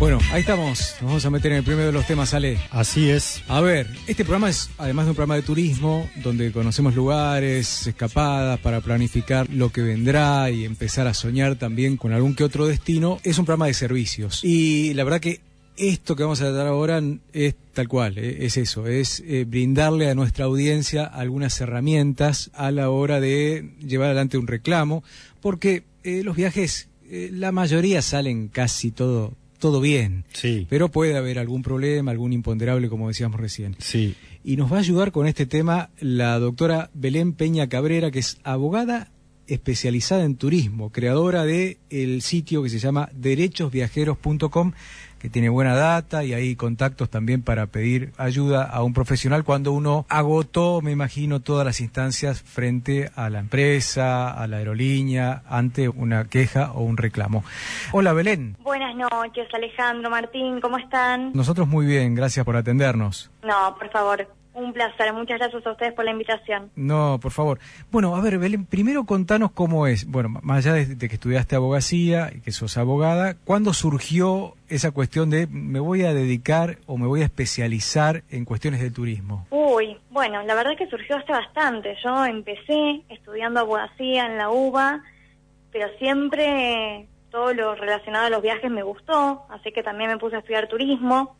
Bueno, ahí estamos. Nos vamos a meter en el primero de los temas, Ale. Así es. A ver, este programa es, además de un programa de turismo, donde conocemos lugares, escapadas para planificar lo que vendrá y empezar a soñar también con algún que otro destino, es un programa de servicios. Y la verdad que esto que vamos a tratar ahora es tal cual, eh, es eso, es eh, brindarle a nuestra audiencia algunas herramientas a la hora de llevar adelante un reclamo, porque eh, los viajes, eh, la mayoría salen casi todo, todo bien. Sí. Pero puede haber algún problema, algún imponderable, como decíamos recién. Sí. Y nos va a ayudar con este tema la doctora Belén Peña Cabrera, que es abogada especializada en turismo, creadora de el sitio que se llama derechosviajeros.com, que tiene buena data y hay contactos también para pedir ayuda a un profesional cuando uno agotó, me imagino, todas las instancias frente a la empresa, a la aerolínea, ante una queja o un reclamo. Hola Belén. Buenas noches, Alejandro, Martín, ¿cómo están? Nosotros muy bien, gracias por atendernos. No, por favor, un placer. Muchas gracias a ustedes por la invitación. No, por favor. Bueno, a ver, Belén, primero contanos cómo es. Bueno, más allá de, de que estudiaste abogacía y que sos abogada, ¿cuándo surgió esa cuestión de me voy a dedicar o me voy a especializar en cuestiones de turismo? Uy, bueno, la verdad que surgió hace bastante. Yo empecé estudiando abogacía en la UBA, pero siempre todo lo relacionado a los viajes me gustó, así que también me puse a estudiar turismo.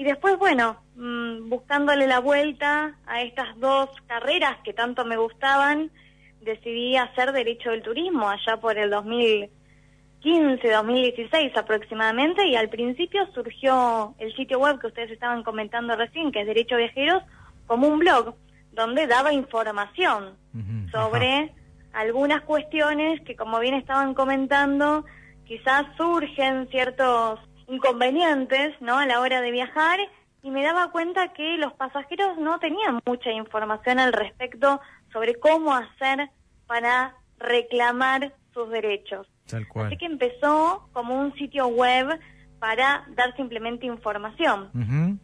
Y después, bueno, mm, buscándole la vuelta a estas dos carreras que tanto me gustaban, decidí hacer Derecho del Turismo allá por el 2015, 2016 aproximadamente, y al principio surgió el sitio web que ustedes estaban comentando recién, que es Derecho Viajeros, como un blog donde daba información sobre algunas cuestiones que, como bien estaban comentando, quizás surgen ciertos inconvenientes, ¿no? A la hora de viajar y me daba cuenta que los pasajeros no tenían mucha información al respecto sobre cómo hacer para reclamar sus derechos. Tal cual. Así que empezó como un sitio web para dar simplemente información.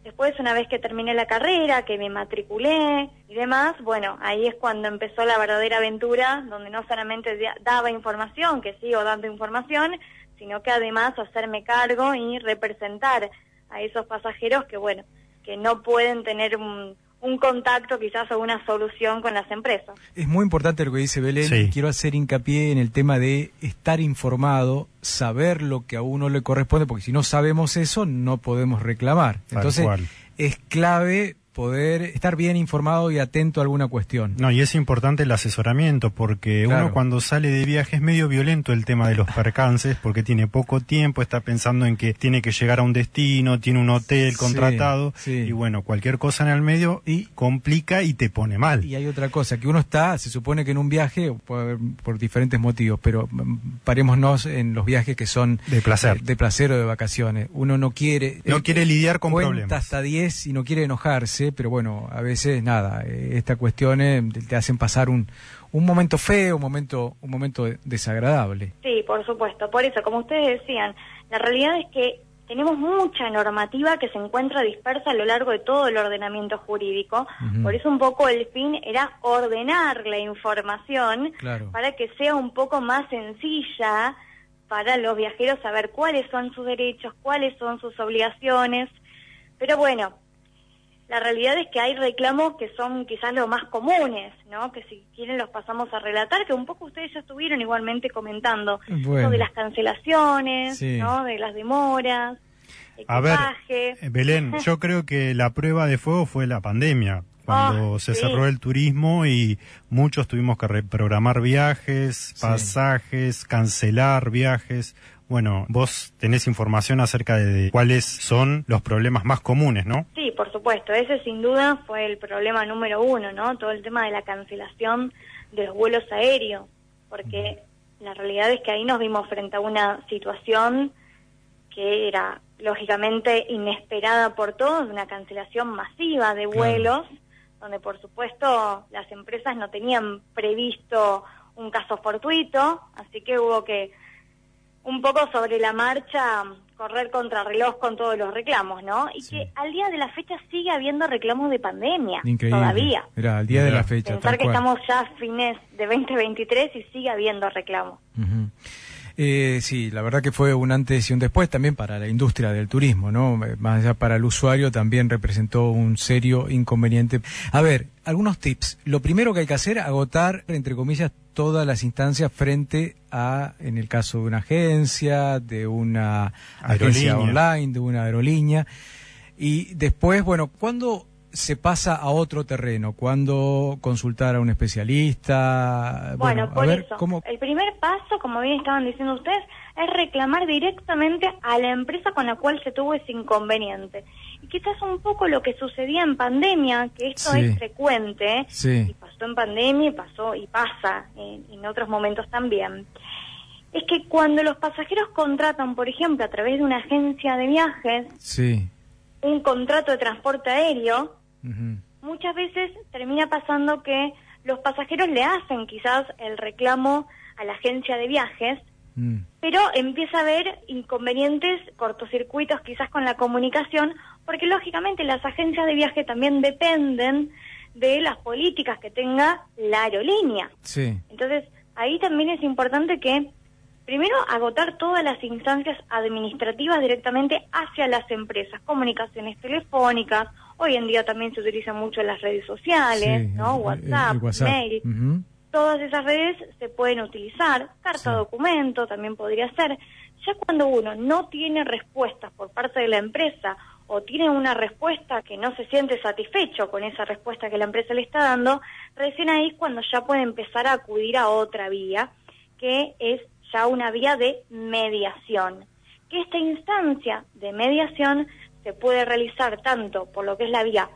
Después, una vez que terminé la carrera, que me matriculé y demás, bueno, ahí es cuando empezó la verdadera aventura, donde no solamente da- daba información, que sigo dando información, sino que además hacerme cargo y representar a esos pasajeros que, bueno, que no pueden tener un, un contacto quizás o una solución con las empresas. Es muy importante lo que dice Belén. Sí. Quiero hacer hincapié en el tema de estar informado, saber lo que a uno le corresponde, porque si no sabemos eso, no podemos reclamar. Tal Entonces, cual. es clave poder estar bien informado y atento a alguna cuestión. No, y es importante el asesoramiento porque Claro. uno cuando sale de viaje es medio violento el tema de los percances porque tiene poco tiempo, está pensando en que tiene que llegar a un destino, tiene un hotel contratado sí. y bueno, cualquier cosa en el medio y complica y te pone mal. Y hay otra cosa, que uno está, se supone que en un viaje, haber por diferentes motivos, pero mm, parémonos en los viajes que son De placer. eh, de placer o de vacaciones. Uno no quiere... No eh, quiere lidiar con problemas. hasta 10 y no quiere enojarse, pero bueno, a veces nada, eh, estas cuestiones te- te hacen pasar un, un momento feo, un momento, un momento de- desagradable. Sí, por supuesto. Por eso, como ustedes decían, la realidad es que tenemos mucha normativa que se encuentra dispersa a lo largo de todo el ordenamiento jurídico. Por eso un poco el fin era ordenar la información Claro. para que sea un poco más sencilla para los viajeros saber cuáles son sus derechos, cuáles son sus obligaciones. Pero bueno, la realidad es que hay reclamos que son quizás los más comunes, ¿no? Que si quieren los pasamos a relatar, que un poco ustedes ya estuvieron igualmente comentando, Bueno. ¿no? de las cancelaciones, Sí. ¿no? De las demoras, A ver, equipaje. Belén, yo creo que la prueba de fuego fue la pandemia, cuando Ah, se sí. cerró el turismo y muchos tuvimos que reprogramar viajes, pasajes, cancelar viajes. Bueno, vos tenés información acerca de cuáles son los problemas más comunes, ¿no? Sí, por supuesto, ese sin duda fue el problema número uno, ¿no? Todo el tema de la cancelación de los vuelos aéreos, porque la realidad es que ahí nos vimos frente a una situación que era lógicamente inesperada por todos, una cancelación masiva de Claro. Donde por supuesto las empresas no tenían previsto un caso fortuito, así que hubo que un poco sobre la marcha correr contra reloj con todos los reclamos, ¿no? Y Sí. que al día de la fecha sigue habiendo reclamos de pandemia Increíble. todavía. Era al día de la fecha. Pensar tal que cual. estamos ya a fines de 2023 y sigue habiendo reclamos. Ujú. Eh, sí, la verdad que fue un antes y un después también para la industria del turismo, ¿no? Eh, Más allá para el usuario también representó un serio inconveniente. A ver, algunos tips. Lo primero que hay que hacer, agotar, entre comillas, todas las instancias frente a, en el caso de una agencia, de una agencia online, de una aerolínea. Y después, bueno, ¿cuándo se pasa a otro terreno? ¿Cuándo consultar a un especialista? Bueno, por ver, eso, ¿cómo, el primer paso, como bien estaban diciendo ustedes, es reclamar directamente a la empresa con la cual se tuvo ese inconveniente. Y quizás un poco lo que sucedía en pandemia, que esto Sí. es frecuente, Sí. y pasó en pandemia y pasó y pasa en, en otros momentos también, es que cuando los pasajeros contratan, por ejemplo, a través de una agencia de viajes, Sí. Un contrato de transporte aéreo, muchas veces termina pasando que los pasajeros le hacen quizás el reclamo a la agencia de viajes, Mm. pero empieza a haber inconvenientes, cortocircuitos quizás con la comunicación, porque lógicamente las agencias de viaje también dependen de las políticas que tenga la aerolínea. Sí. Entonces, ahí también es importante que, primero, agotar todas las instancias administrativas directamente hacia las empresas, comunicaciones telefónicas, hoy en día también se utilizan mucho las redes sociales, Sí, ¿no? el- WhatsApp, el WhatsApp. mail, todas esas redes se pueden utilizar, carta Sí. documento también podría ser. Ya cuando uno no tiene respuestas por parte de la empresa o tiene una respuesta que no se siente satisfecho con esa respuesta que la empresa le está dando, recién ahí es cuando ya puede empezar a acudir a otra vía, que es ya una vía de mediación. Que esta instancia de mediación se puede realizar tanto por lo que es la vía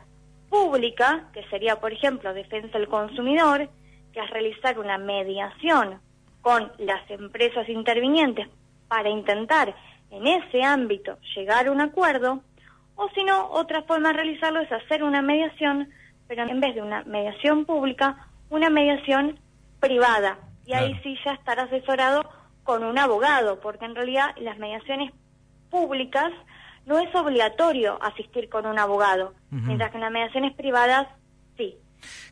pública, que sería, por ejemplo, defensa del consumidor, que es realizar una mediación con las empresas intervinientes para intentar en ese ámbito llegar a un acuerdo, o si no, otra forma de realizarlo es hacer una mediación, pero en vez de una mediación pública, una mediación privada. Y ahí sí ya estar asesorado con un abogado, porque en realidad las mediaciones públicas no es obligatorio asistir con un abogado, mientras que en las mediaciones privadas.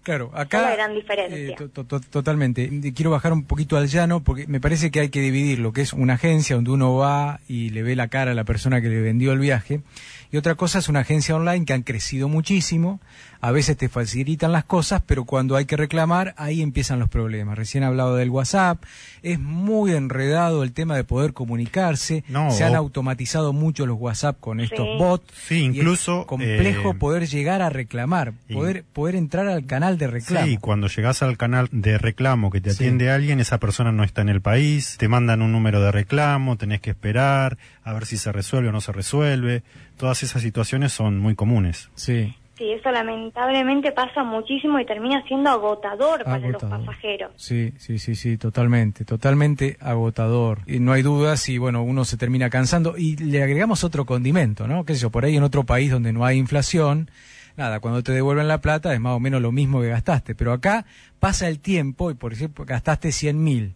Claro, acá... es la gran diferencia. eh, to- to- to- totalmente. Quiero bajar un poquito al llano porque me parece que hay que dividir lo que es una agencia donde uno va y le ve la cara a la persona que le vendió el viaje y otra cosa es una agencia online que han crecido muchísimo, a veces te facilitan las cosas, pero cuando hay que reclamar ahí empiezan los problemas. Recién he hablado del WhatsApp, es muy enredado el tema de poder comunicarse, No, se han o- automatizado mucho los WhatsApp con estos Sí. bots. Sí, y es incluso, complejo eh, poder llegar a reclamar, y- poder poder entrar al canal de reclamo. Sí, cuando llegas al canal de reclamo que te Sí. atiende alguien, esa persona no está en el país, te mandan un número de reclamo, tenés que esperar a ver si se resuelve o no se resuelve. Todas esas situaciones son muy comunes. Sí. Sí, eso lamentablemente pasa muchísimo y termina siendo agotador para los pasajeros. Sí, sí, sí, sí, totalmente, totalmente agotador. Y no hay dudas y bueno, uno se termina cansando y le agregamos otro condimento, ¿no? Qué sé yo, por ahí en otro país donde no hay inflación, nada, cuando te devuelven la plata es más o menos lo mismo que gastaste, pero acá pasa el tiempo y por ejemplo gastaste 100 mil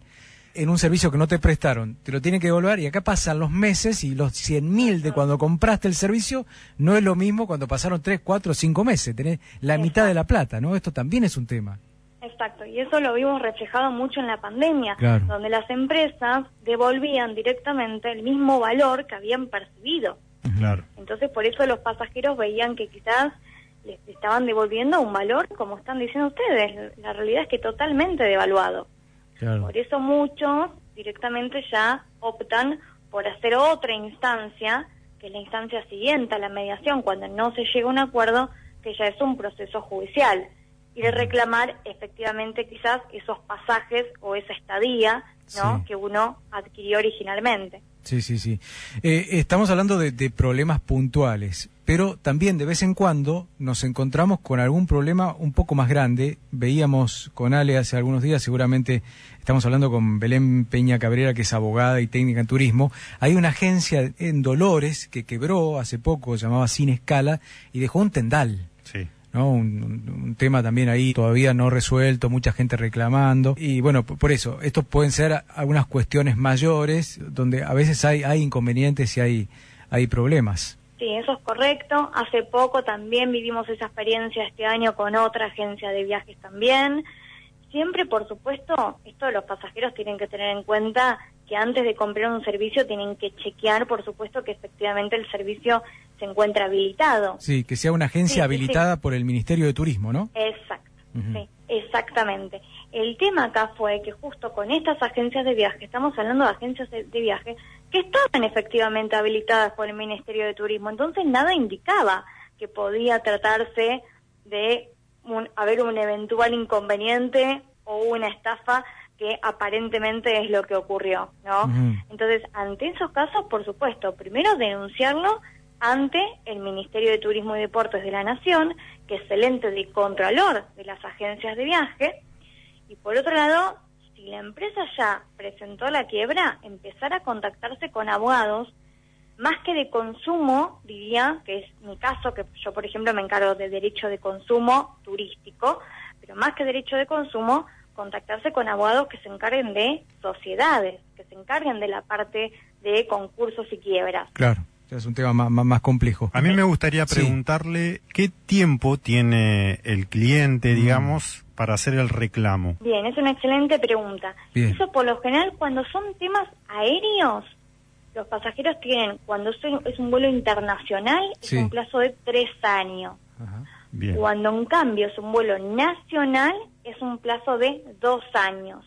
en un servicio que no te prestaron, te lo tienen que devolver y acá pasan los meses y los 100 mil de cuando compraste el servicio no es lo mismo cuando pasaron 3, 4, 5 meses, tenés la mitad de la plata, ¿no? Esto también es un tema. Exacto, y eso lo vimos reflejado mucho en la pandemia, Claro. donde las empresas devolvían directamente el mismo valor que habían percibido. Claro. Entonces, por eso los pasajeros veían que quizás les estaban devolviendo un valor, como están diciendo ustedes. La realidad es que totalmente devaluado. Claro. Por eso muchos directamente ya optan por hacer otra instancia, que es la instancia siguiente a la mediación, cuando no se llega a un acuerdo, que ya es un proceso judicial. Y de reclamar efectivamente quizás esos pasajes o esa estadía ¿no? Sí. que uno adquirió originalmente. Sí, sí, sí. Eh, estamos hablando de, problemas puntuales, pero también de vez en cuando nos encontramos con algún problema un poco más grande. Veíamos con Ale hace algunos días, seguramente estamos hablando con Belén Peña Cabrera, que es abogada y técnica en turismo. Hay una agencia en Dolores que quebró hace poco, llamaba Sin Escala, y dejó un tendal. Sí. ¿No? Un, un- tema también ahí todavía no resuelto, mucha gente reclamando. Y bueno, por eso, estos pueden ser algunas cuestiones mayores donde a veces hay, hay inconvenientes y hay, hay problemas. Sí, eso es correcto. Hace poco también vivimos esa experiencia este año con otra agencia de viajes también. Siempre, por supuesto, esto los pasajeros tienen que tener en cuenta que antes de comprar un servicio tienen que chequear, por supuesto, que efectivamente el servicio se encuentra habilitado. Sí, que sea una agencia Sí, sí, habilitada por el Ministerio de Turismo, ¿no? Exacto, sí, exactamente. El tema acá fue que justo con estas agencias de viaje, estamos hablando de agencias de, de viaje que estaban efectivamente habilitadas por el Ministerio de Turismo, entonces nada indicaba que podía tratarse de un- haber un eventual inconveniente o una estafa que aparentemente es lo que ocurrió, ¿no? Entonces, ante esos casos, por supuesto, primero denunciarlo ante el Ministerio de Turismo y Deportes de la Nación, que es el ente de contralor de las agencias de viaje, y por otro lado, si la empresa ya presentó la quiebra, empezar a contactarse con abogados, más que de consumo, diría, que es mi caso, que yo, por ejemplo, me encargo de derecho de consumo turístico, pero más que derecho de consumo, contactarse con abogados que se encarguen de sociedades, que se encarguen de la parte de concursos y quiebras. Claro, es un tema más, más, más complejo. A mí me gustaría Sí. preguntarle qué tiempo tiene el cliente, Mm. digamos, para hacer el reclamo. Bien, es una excelente pregunta. Bien. Eso por lo general cuando son temas aéreos, los pasajeros tienen, cuando es un, es un vuelo internacional, Sí. es un plazo de tres años. Ajá. Bien. Cuando en cambio es un vuelo nacional, es un plazo de dos años.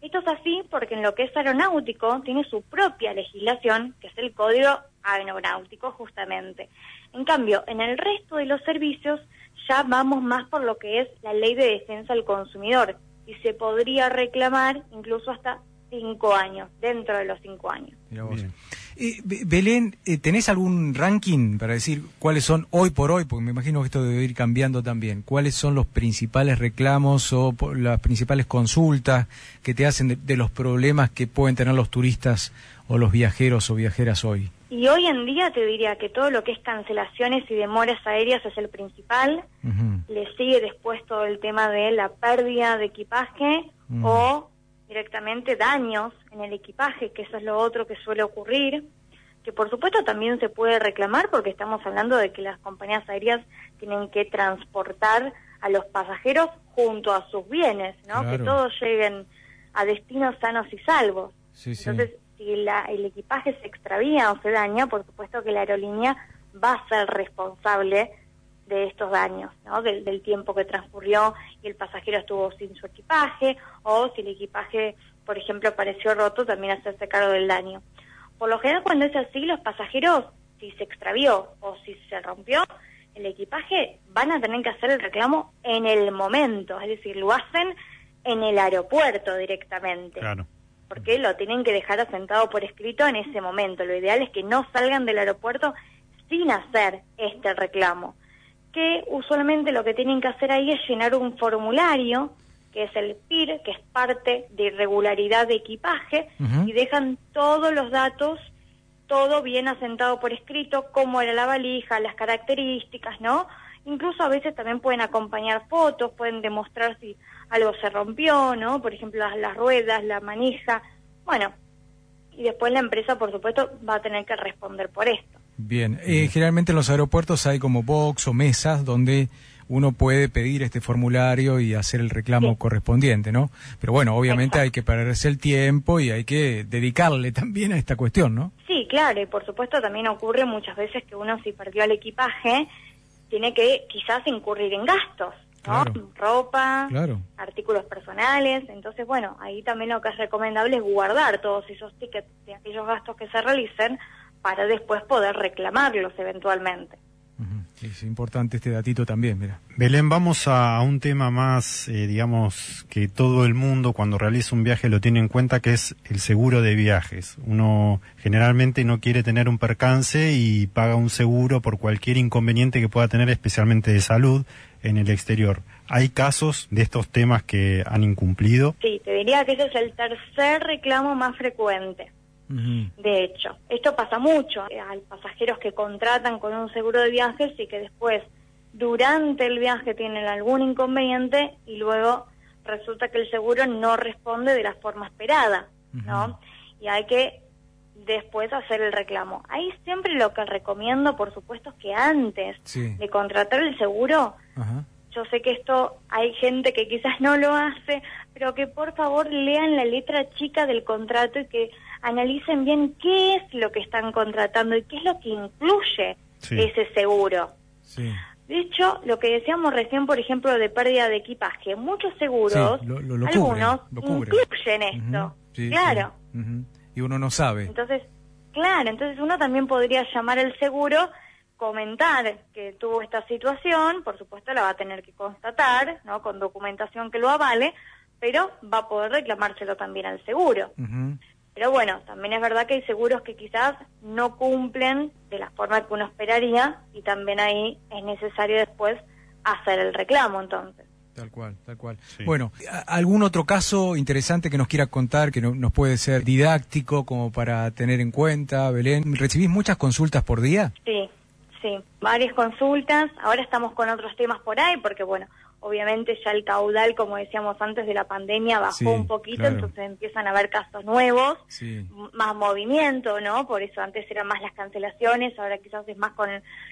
Esto es así porque en lo que es aeronáutico tiene su propia legislación, que es el Código Aeronáutico justamente. En cambio, en el resto de los servicios ya vamos más por lo que es la ley de defensa del consumidor y se podría reclamar incluso hasta cinco años, dentro de los cinco años. Eh, Be- Belén, eh, ¿tenés algún ranking para decir cuáles son hoy por hoy? Porque me imagino que esto debe ir cambiando también. ¿Cuáles son los principales reclamos o las principales consultas que te hacen de, de los problemas que pueden tener los turistas o los viajeros o viajeras hoy? Y hoy en día te diría que todo lo que es cancelaciones y demoras aéreas es el principal. Le sigue después todo el tema de la pérdida de equipaje o directamente daños en el equipaje, que eso es lo otro que suele ocurrir, que por supuesto también se puede reclamar porque estamos hablando de que las compañías aéreas tienen que transportar a los pasajeros junto a sus bienes, ¿no? Claro. Que todos lleguen a destinos sanos y salvos. Sí, sí. Si la- el equipaje se extravía o se daña, por supuesto que la aerolínea va a ser responsable de estos daños, ¿no? Del, tiempo que transcurrió y el pasajero estuvo sin su equipaje, o si el equipaje, por ejemplo, apareció roto, también hacerse cargo del daño. Por lo general, cuando es así, los pasajeros, si se extravió o si se rompió el equipaje, van a tener que hacer el reclamo en el momento, es decir, lo hacen en el aeropuerto directamente Claro. Porque lo tienen que dejar asentado por escrito en ese momento. Lo ideal es que no salgan del aeropuerto sin hacer este reclamo. Que usualmente lo que tienen que hacer ahí es llenar un formulario, que es el PIR, que es parte de irregularidad de equipaje, y dejan todos los datos, todo bien asentado por escrito, cómo era la valija, las características, ¿no? Incluso a veces también pueden acompañar fotos, pueden demostrar si algo se rompió, ¿no? Por ejemplo, las, las ruedas, la manija. Bueno, y después la empresa, por supuesto, va a tener que responder por esto. Bien, Eh, generalmente en los aeropuertos hay como box o mesas donde uno puede pedir este formulario y hacer el reclamo Sí. correspondiente, ¿no? Pero bueno, obviamente Exacto. hay que perderse el tiempo y hay que dedicarle también a esta cuestión, ¿no? Sí, claro, y por supuesto también ocurre muchas veces que uno si perdió el equipaje tiene que quizás incurrir en gastos, ¿no? Claro. Ropa, Claro. artículos personales, entonces bueno, ahí también lo que es recomendable es guardar todos esos tickets de aquellos gastos que se realicen para después poder reclamarlos eventualmente. Es importante este datito también, mira. Belén, vamos a, a un tema más, eh, digamos, que todo el mundo cuando realiza un viaje lo tiene en cuenta, que es el seguro de viajes. Uno generalmente no quiere tener un percance y paga un seguro por cualquier inconveniente que pueda tener, especialmente de salud, en el exterior. ¿Hay casos de estos temas que han incumplido? Sí, te diría que ese es el tercer reclamo más frecuente. De hecho, esto pasa mucho. eh, Hay pasajeros que contratan con un seguro de viajes y que después durante el viaje tienen algún inconveniente y luego resulta que el seguro no responde de la forma esperada, ¿no? Y hay que después hacer el reclamo. Ahí siempre lo que recomiendo, por supuesto, es que antes Sí. de contratar el seguro, yo sé que esto hay gente que quizás no lo hace, pero que por favor lean la letra chica del contrato y que analicen bien qué es lo que están contratando y qué es lo que incluye Sí. ese seguro. Sí. De hecho, lo que decíamos recién, por ejemplo, de pérdida de equipaje, muchos seguros, Sí, lo- lo- lo algunos incluyen esto. Claro. Y uno no sabe. Entonces, claro, entonces uno también podría llamar al seguro, comentar que tuvo esta situación, por supuesto la va a tener que constatar, ¿no? Con documentación que lo avale, pero va a poder reclamárselo también al seguro. Pero bueno, también es verdad que hay seguros que quizás no cumplen de la forma que uno esperaría y también ahí es necesario después hacer el reclamo entonces. Tal cual, tal cual. Sí. Bueno, ¿a- ¿algún otro caso interesante que nos quiera contar, que no- nos puede ser didáctico como para tener en cuenta, Belén? ¿Recibís muchas consultas por día? Sí, sí, varias consultas. Ahora estamos con otros temas por ahí porque, bueno, obviamente ya el caudal, como decíamos antes de la pandemia, bajó Sí, un poquito, claro. entonces empiezan a haber casos nuevos, Sí. más movimiento, ¿no? Por eso antes eran más las cancelaciones, ahora quizás es más con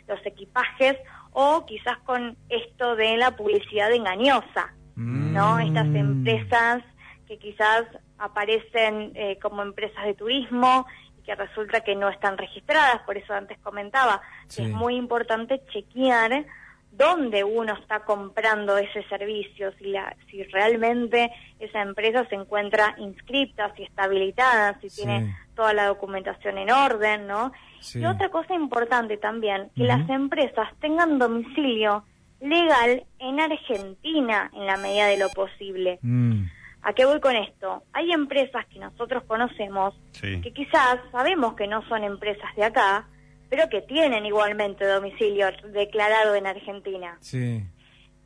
los equipajes o quizás con esto de la publicidad engañosa. ¿no? Estas Mm. empresas que quizás aparecen eh, como empresas de turismo y que resulta que no están registradas, por eso antes comentaba Sí. que es muy importante chequear dónde uno está comprando ese servicio, si, la, si realmente esa empresa se encuentra inscripta, si está habilitada, si Sí. tiene toda la documentación en orden, ¿no? Sí. Y otra cosa importante también, que las empresas tengan domicilio legal en Argentina en la medida de lo posible. Mm. ¿A qué voy con esto? Hay empresas que nosotros conocemos Sí. que quizás sabemos que no son empresas de acá, pero que tienen igualmente domicilio declarado en Argentina. Sí.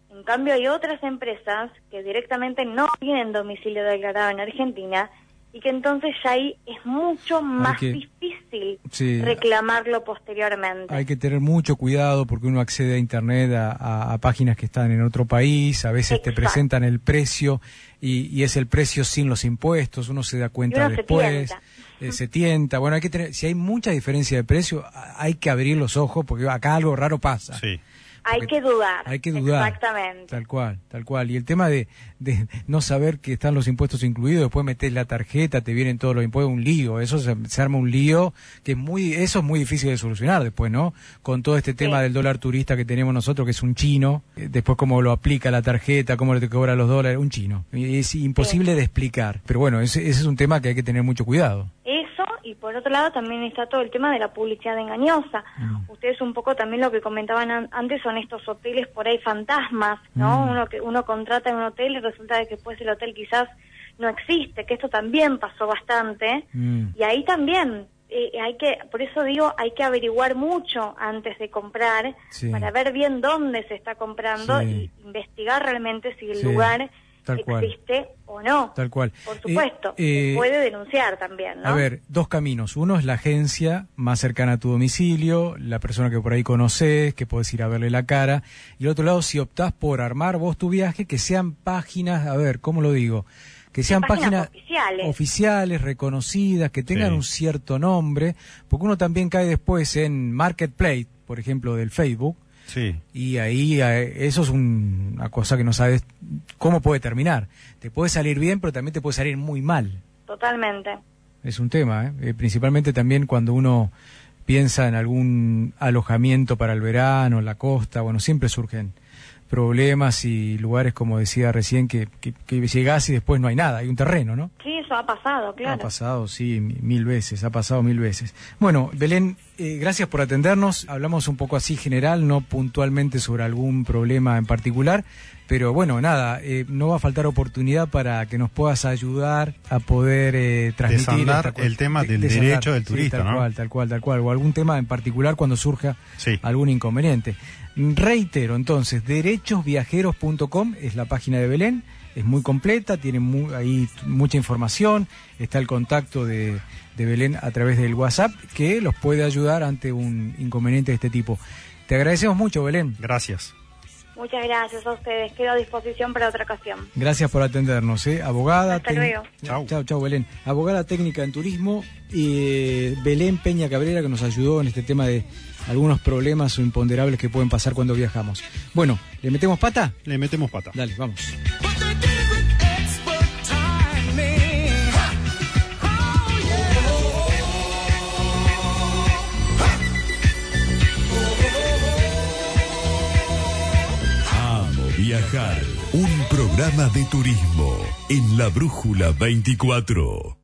En cambio, hay otras empresas que directamente no tienen domicilio declarado en Argentina y que entonces ya ahí es mucho más que- difícil Sí. reclamarlo posteriormente. Hay que tener mucho cuidado porque uno accede a internet a, a- a páginas que están en otro país, a veces te presentan el precio y, y es el precio sin los impuestos, uno se da cuenta se después, tienta. Eh, se tienta. Bueno, hay que tener, si hay mucha diferencia de precio, hay que abrir los ojos porque acá algo raro pasa. Sí. Hay que dudar. Hay que dudar. Exactamente. Tal cual, tal cual. Y el tema de, de no saber que están los impuestos incluidos, después metes la tarjeta, te vienen todos los impuestos, un lío. Eso se, se arma un lío que es muy, eso es muy difícil de solucionar después, ¿no? Con todo este tema Sí. del dólar turista que tenemos nosotros, que es un chino, eh, después cómo lo aplica la tarjeta, cómo le cobra los dólares, un chino. Es imposible de explicar. Pero bueno, ese, ese es un tema que hay que tener mucho cuidado. Y por otro lado también está todo el tema de la publicidad engañosa. Mm. Ustedes un poco también lo que comentaban an- antes son estos hoteles por ahí fantasmas, ¿no? Mm. Uno que uno contrata en un hotel y resulta de que después el hotel quizás no existe, que esto también pasó bastante. Mm. Y ahí también eh, hay que, por eso digo, hay que averiguar mucho antes de comprar Sí. para ver bien dónde se está comprando Sí. y investigar realmente si el Sí, lugar tal cual. existe o no. Tal cual. Por Eh, supuesto, eh, se puede denunciar también, ¿no? A ver, dos caminos. Uno es la agencia más cercana a tu domicilio, la persona que por ahí conoces, que puedes ir a verle la cara. Y el otro lado, si optás por armar vos tu viaje, que sean páginas, a ver, ¿cómo lo digo? Que sean páginas páginas oficiales. oficiales, reconocidas, que tengan Sí. un cierto nombre, porque uno también cae después en Marketplace, por ejemplo, del Facebook, Sí. y ahí eh, eso es un- una cosa que no sabes cómo puede terminar. Te puede salir bien, pero también te puede salir muy mal. Totalmente. Es un tema, ¿eh? Eh, principalmente también cuando uno piensa en algún alojamiento para el verano, la costa, bueno, siempre surgen problemas y lugares, como decía recién, que, que, que llegás y después no hay nada, hay un terreno, ¿no? Sí, eso ha pasado, claro. Ha pasado, sí, mi- mil veces, ha pasado mil veces. Bueno, Belén, eh, gracias por atendernos. Hablamos un poco así general, no puntualmente sobre algún problema en particular, pero bueno, nada, eh, no va a faltar oportunidad para que nos puedas ayudar a poder eh, transmitir esta el tema del desandar, derecho del sí, turista, tal ¿no? cual, tal cual, tal cual, o algún tema en particular cuando surja Sí. algún inconveniente. Reitero, entonces, derechosviajeros.com es la página de Belén, es muy completa, tiene mu- ahí mucha información, está el contacto de, de Belén a través del WhatsApp que los puede ayudar ante un inconveniente de este tipo. Te agradecemos mucho, Belén. Gracias. Muchas gracias a ustedes. Quedo a disposición para otra ocasión. Gracias por atendernos, ¿eh? Abogada. Hasta luego. Chau. Chau, chau, Belén. Abogada técnica en turismo y eh, Belén Peña Cabrera que nos ayudó en este tema de algunos problemas o imponderables que pueden pasar cuando viajamos. Bueno, ¿le metemos pata? Le metemos pata. Dale, vamos. Viajar. Un programa de turismo en la Brújula 24.